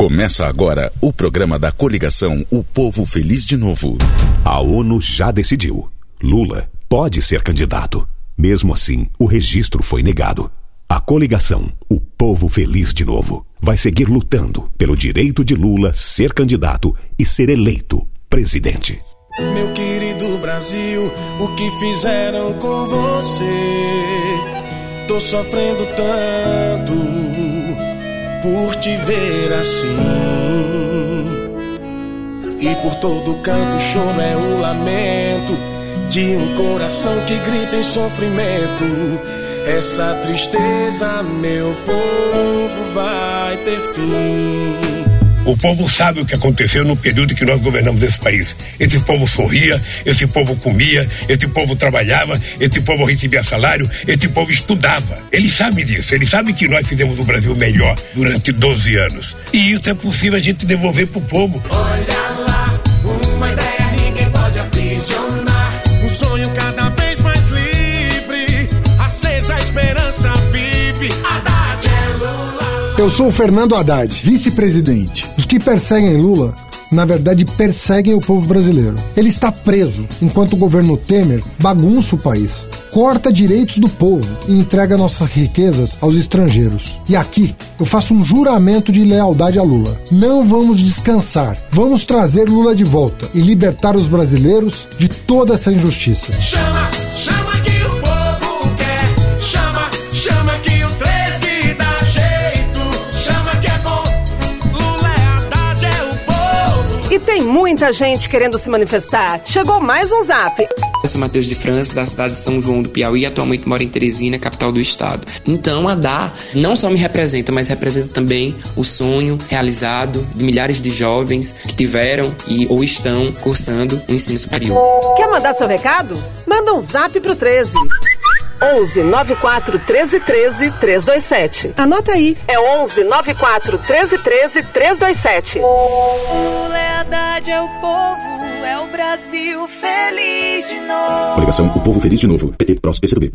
Começa agora o programa da coligação O Povo Feliz de Novo. A ONU já decidiu. Lula pode ser candidato. Mesmo assim, o registro foi negado. A coligação O Povo Feliz de Novo vai seguir lutando pelo direito de Lula ser candidato e ser eleito presidente. Meu querido Brasil, o que fizeram com você? Tô sofrendo tanto por te ver assim. E por todo canto o choro é o lamento de um coração que grita em sofrimento. Essa tristeza, meu povo, vai ter fim. O povo sabe o que aconteceu no período que nós governamos esse país. Esse povo sorria, esse povo comia, esse povo trabalhava, esse povo recebia salário, esse povo estudava. Ele sabe disso, ele sabe que nós fizemos o Brasil melhor durante 12 anos. E isso é possível a gente devolver pro povo. Olha Eu sou o Fernando Haddad, vice-presidente. Os que perseguem Lula, na verdade, perseguem o povo brasileiro. Ele está preso, enquanto o governo Temer bagunça o país, corta direitos do povo e entrega nossas riquezas aos estrangeiros. E aqui, eu faço um juramento de lealdade a Lula. Não vamos descansar. Vamos trazer Lula de volta e libertar os brasileiros de toda essa injustiça. Chama, tem muita gente querendo se manifestar. Chegou mais um zap. Eu sou Matheus de França, da cidade de São João do Piauí, atualmente moro em Teresina, capital do estado. Então a DA não só me representa, mas representa também o sonho realizado de milhares de jovens que tiveram e ou estão cursando o ensino superior. Quer mandar seu recado? Manda um zap pro 13. 11 94 13 13 327. Anota aí. É 11 94 13 13 327. Lula é o povo, é o Brasil feliz de novo. Coligação O Povo Feliz de Novo. PT, PROS, PCdoB.